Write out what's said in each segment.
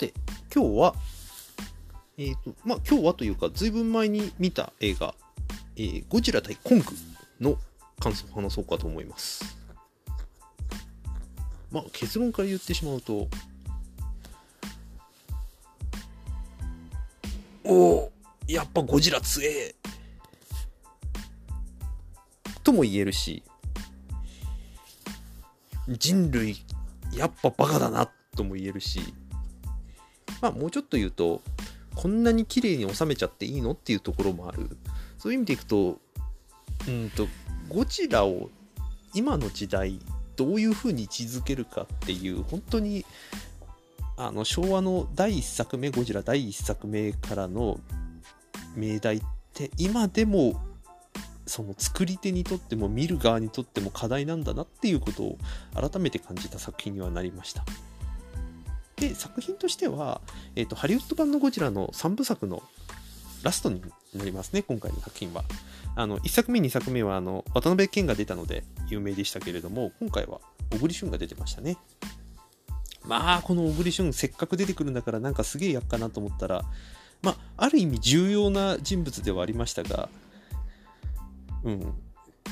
て、今日は、えっ、ー、と、まあ、今日はというか、ずいぶん前に見た映画、えー、ゴジラ対コングの感想を話そうかと思います。まあ、結論から言ってしまうと、おおやっぱゴジラ強えとも言えるし、人類やっぱバカだなとも言えるし、まあもうちょっと言うと、こんなに綺麗に収めちゃっていいのっていうところもある。そういう意味でいくと、うんと、ゴジラを今の時代どういう風に位置づけるかっていう本当にあの昭和の第1作目ゴジラ第1作目からの命題って今でもその作り手にとっても見る側にとっても課題なんだなっていうことを改めて感じた作品にはなりました。で作品としては、えーと、ハリウッド版のゴジラの3部作のラストになりますね今回の作品は。あの1作目2作目はあの渡辺謙が出たので有名でしたけれども今回は小栗旬が出てましたね。まあこの小栗旬せっかく出てくるんだからなんかすげえやっかなと思ったらまあある意味重要な人物ではありましたがうん、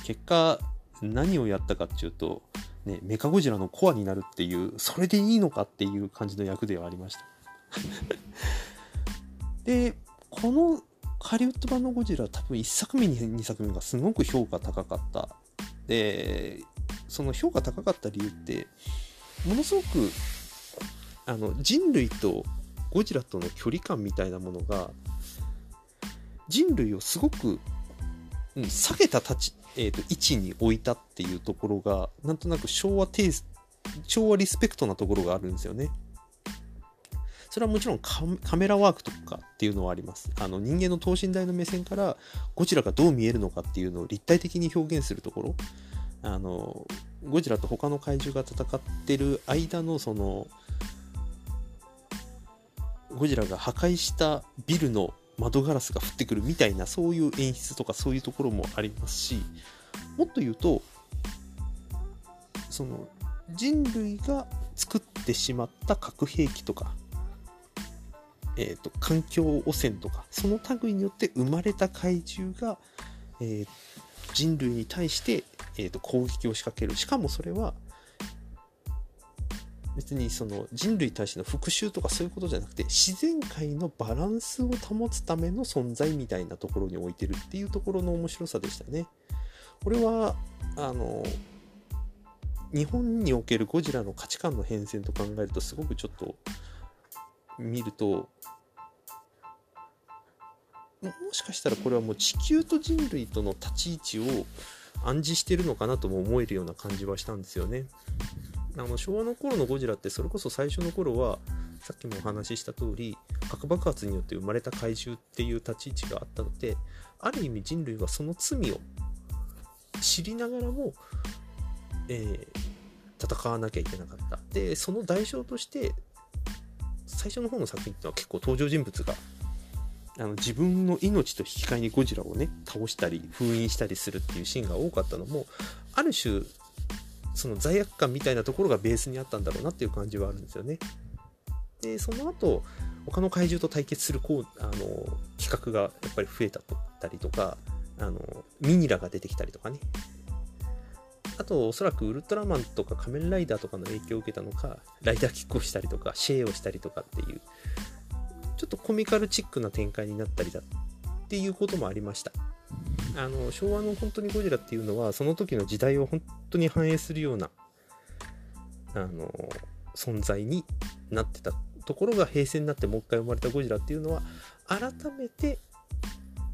結果何をやったかっていうと、ね、メカゴジラのコアになるっていうそれでいいのかっていう感じの役ではありました。でこのハリウッド版のゴジラ多分1作目2作目がすごく評価高かった。でその評価高かった理由ってものすごくあの人類とゴジラとの距離感みたいなものが人類をすごく下げた立ち、えーと、位置に置いたっていうところがなんとなく昭和テイス昭和リスペクトなところがあるんですよね。それはもちろんカメラワークとかっていうのはあります。あの人間の等身大の目線からゴジラがどう見えるのかっていうのを立体的に表現するところ。あのゴジラと他の怪獣が戦ってる間のそのゴジラが破壊したビルの窓ガラスが降ってくるみたいなそういう演出とかそういうところもありますしもっと言うとその人類が作ってしまった核兵器とか、えーと、環境汚染とかその類によって生まれた怪獣が、えー、人類に対して、えーと攻撃を仕掛ける。しかもそれは別にその人類に対しての復讐とかそういうことじゃなくて自然界のバランスを保つための存在みたいなところに置いてるっていうところの面白さでしたね。これはあの日本におけるゴジラの価値観の変遷と考えるとすごくちょっと見るともしかしたらこれはもう地球と人類との立ち位置を暗示してるのかなとも思えるような感じはしたんですよね。あの昭和の頃のゴジラってそれこそ最初の頃はさっきもお話しした通り核爆発によって生まれた怪獣っていう立ち位置があったのである意味人類はその罪を知りながらも、えー、戦わなきゃいけなかった。でその代償として最初の方の作品っていうのは結構登場人物があの自分の命と引き換えにゴジラをね倒したり封印したりするっていうシーンが多かったのもある種その罪悪感みたいなところがベースにあったんだろうなっていう感じはあるんですよね。でその後他の怪獣と対決するこうあの企画がやっぱり増えたったりとかあのミニラが出てきたりとかねあとおそらくウルトラマンとか仮面ライダーとかの影響を受けたのかライダーキックをしたりとかシェーをしたりとかっていうちょっとコミカルチックな展開になったりだっていうこともありましたあの昭和の本当にゴジラっていうのはその時の時代を本当に反映するようなあの存在になってたところが平成になってもう一回生まれたゴジラっていうのは改めて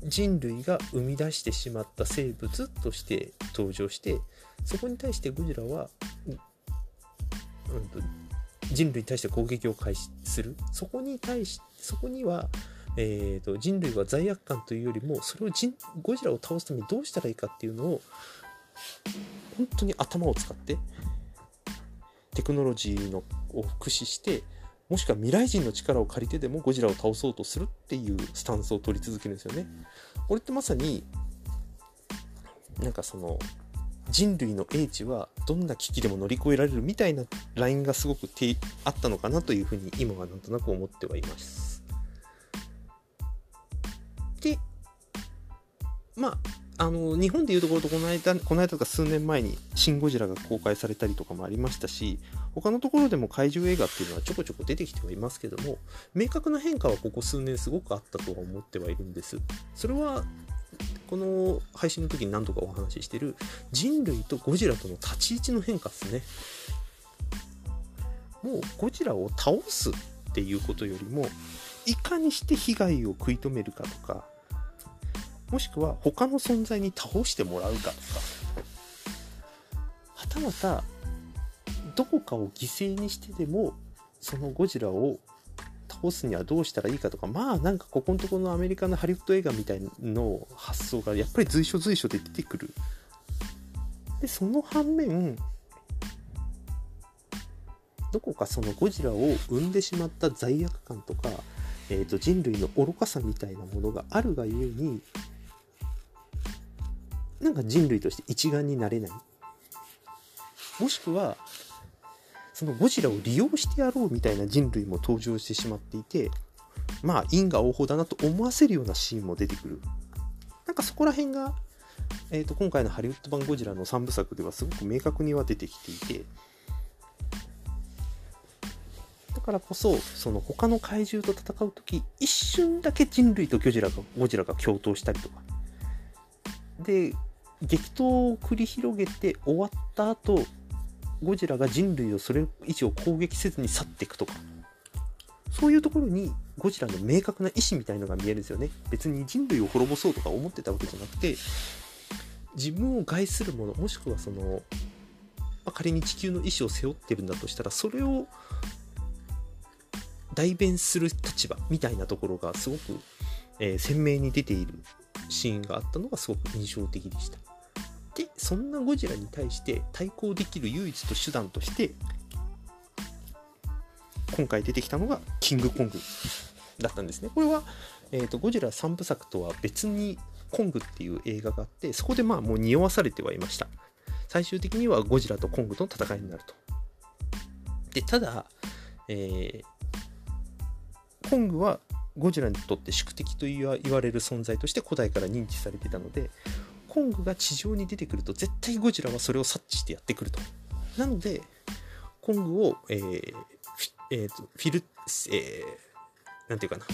人類が生み出してしまった生物として登場してそこに対してゴジラは、うん、人類に対して攻撃を開始する。そこに対しそこにはえーと、人類は罪悪感というよりもそれをゴジラを倒すためにどうしたらいいかっていうのを本当に頭を使ってテクノロジーのを駆使してもしくは未来人の力を借りてでもゴジラを倒そうとするっていうスタンスを取り続けるんですよね。これってまさになんかその人類の英知はどんな危機でも乗り越えられるみたいなラインがすごくあったのかなというふうに今はなんとなく思ってはいます。あの日本でいうところとこの間この間とか数年前に「シン・ゴジラ」が公開されたりとかもありましたし他のところでも怪獣映画っていうのはちょこちょこ出てきてはいますけども明確な変化はここ数年すごくあったとは思ってはいるんです。それはこの配信の時に何度かお話ししてる人類とゴジラとの立ち位置の変化ですね。もうゴジラを倒すっていうことよりもいかにして被害を食い止めるかとかもしくは他の存在に倒してもらうかとか。はたまたどこかを犠牲にしてでもそのゴジラを倒すにはどうしたらいいかとか。まあなんかここのところのアメリカのハリウッド映画みたいの発想がやっぱり随所随所で出てくる。でその反面どこかそのゴジラを生んでしまった罪悪感とか、えー、と人類の愚かさみたいなものがあるがゆえになんか人類として一丸になれない。もしくはそのゴジラを利用してやろうみたいな人類も登場してしまっていてまあ因果応報だなと思わせるようなシーンも出てくる。なんかそこら辺が、えーと、今回のハリウッド版ゴジラの3部作ではすごく明確には出てきていてだからこそその他の怪獣と戦う時一瞬だけ人類とゴジラがゴジラが共闘したりとか。で激闘を繰り広げて終わった後ゴジラが人類をそれ以上攻撃せずに去っていくとかそういうところにゴジラの明確な意志みたいのが見えるんですよね別に人類を滅ぼそうとか思ってたわけじゃなくて自分を害するものもしくはその、まあ、仮に地球の意志を背負ってるんだとしたらそれを代弁する立場みたいなところがすごく、えー、鮮明に出ているシーンがあったのがすごく印象的でした。でそんなゴジラに対して対抗できる唯一と手段として今回出てきたのがキングコングだったんですね。これは、えーと、ゴジラ3部作とは別にコングっていう映画があってそこでまあもう匂わされてはいました。最終的にはゴジラとコングとの戦いになると。でただ、えー、コングはゴジラにとって宿敵と言われる存在として古代から認知されていたのでコングが地上に出てくると絶対ゴジラはそれを察知してやってくると。なので、コングを、えーえーと、フィル、えー、なんていうかな、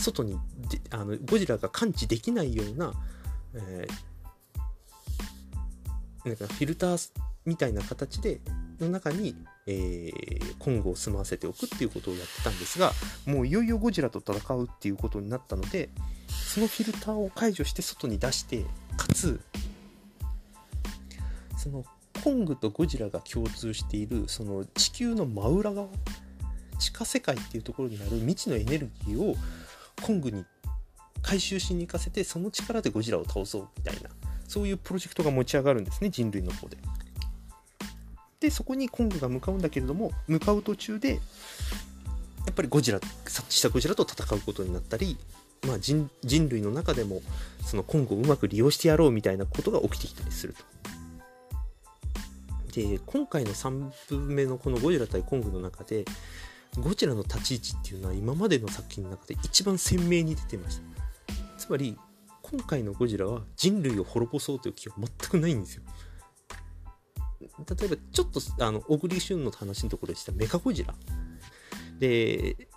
外にであのゴジラが感知できないような、えー、なんかフィルターみたいな形での中に、えー、コングを住まわせておくっていうことをやってたんですがもういよいよゴジラと戦うっていうことになったのでそのフィルターを解除して外に出してかつそのコングとゴジラが共通しているその地球の真裏側地下世界っていうところにある未知のエネルギーをコングに回収しに行かせてその力でゴジラを倒そうみたいなそういうプロジェクトが持ち上がるんですね人類の方で。でそこにコングが向かうんだけれども向かう途中でやっぱりゴジラ察知したゴジラと戦うことになったりまあ、人類の中でもその今後うまく利用してやろうみたいなことが起きてきたりすると。で今回の3部目のこの「ゴジラ対コング」の中でゴジラの立ち位置っていうのは今までの作品の中で一番鮮明に出てました。つまり今回のゴジラは人類を滅ぼそうという気は全くないんですよ。例えばちょっとあの小栗旬の話のところでした。メカゴジラ。で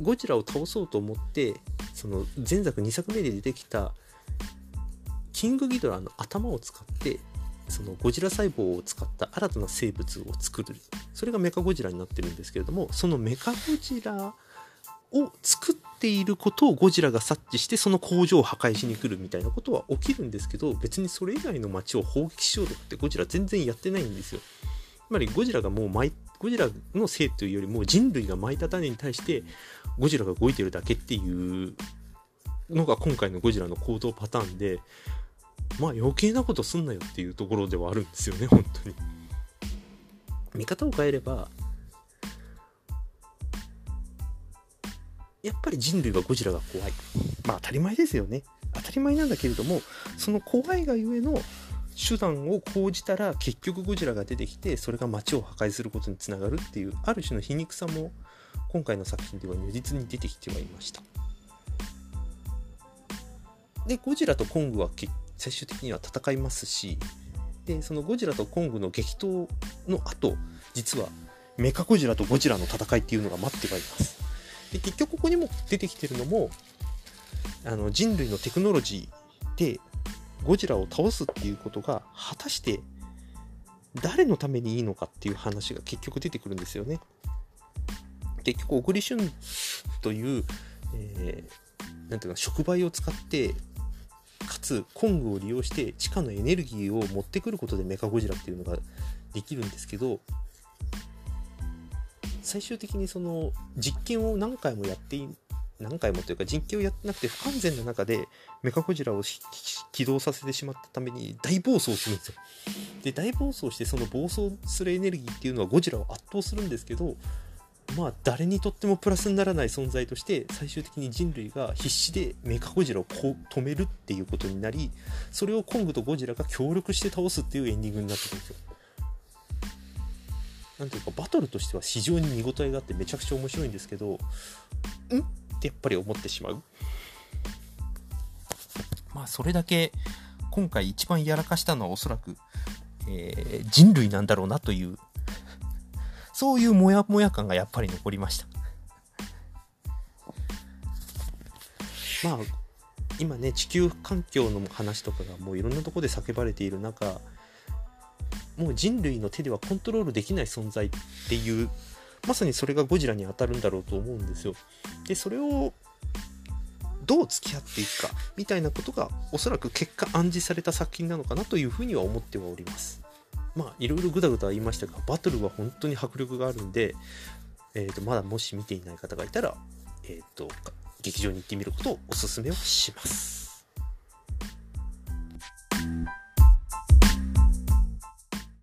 ゴジラを倒そうと思ってその前作2作目で出てきたキングギドラの頭を使ってそのゴジラ細胞を使った新たな生物を作る。それがメカゴジラになってるんですけれどもそのメカゴジラを作っていることをゴジラが察知してその工場を破壊しに来るみたいなことは起きるんですけど別にそれ以外の街を砲撃しようとかってゴジラ全然やってないんですよ。つまりゴジラがもうゴジラのせいというよりも人類が巻いた種に対してゴジラが動いてるだけっていうのが今回のゴジラの行動パターンでまあ余計なことすんなよっていうところではあるんですよね本当に。見方を変えればやっぱり人類はゴジラが怖い。まあ当たり前ですよね。当たり前なんだけれどもその怖いがゆえの手段を講じたら結局ゴジラが出てきてそれが街を破壊することにつながるっていうある種の皮肉さも今回の作品では如実に出てきてはいました。でゴジラとコングは最終的には戦いますしでそのゴジラとコングの激闘の後実はメカゴジラとゴジラの戦いっていうのが待ってはいます。で結局ここにも出てきてるのもあの人類のテクノロジーでゴジラを倒すっていうことが果たして誰のためにいいのかっていう話が結局出てくるんですよね。結局小栗旬という、えー、なんていうか触媒を使ってかつコングを利用して地下のエネルギーを持ってくることでメカゴジラっていうのができるんですけど最終的にその実験を何回もやって何回もというか実験をやってなくて不完全な中でメカゴジラを起動させてしまったために大暴走するんですよ。で大暴走してその暴走するエネルギーっていうのはゴジラを圧倒するんですけどまあ誰にとってもプラスにならない存在として最終的に人類が必死でメカゴジラを止めるっていうことになりそれをコングとゴジラが協力して倒すっていうエンディングになってくるんですよ。なんていうかバトルとしては非常に見応えがあってめちゃくちゃ面白いんですけどん？ってやっぱり思ってしまう。まあそれだけ今回一番やらかしたのはおそらく、えー、人類なんだろうなというそういうモヤモヤ感がやっぱり残りました。まあ今ね地球環境の話とかがもういろんなとこで叫ばれている中もう人類の手ではコントロールできない存在っていうまさにそれがゴジラに当たるんだろうと思うんですよ。でそれをどう付き合っていくかみたいなことがおそらく結果暗示された作品なのかなというふうには思ってはおります。まあいろいろぐだぐだ言いましたがバトルは本当に迫力があるんで、えー、とまだもし見ていない方がいたら、えーと劇場に行ってみることをおすすめをします。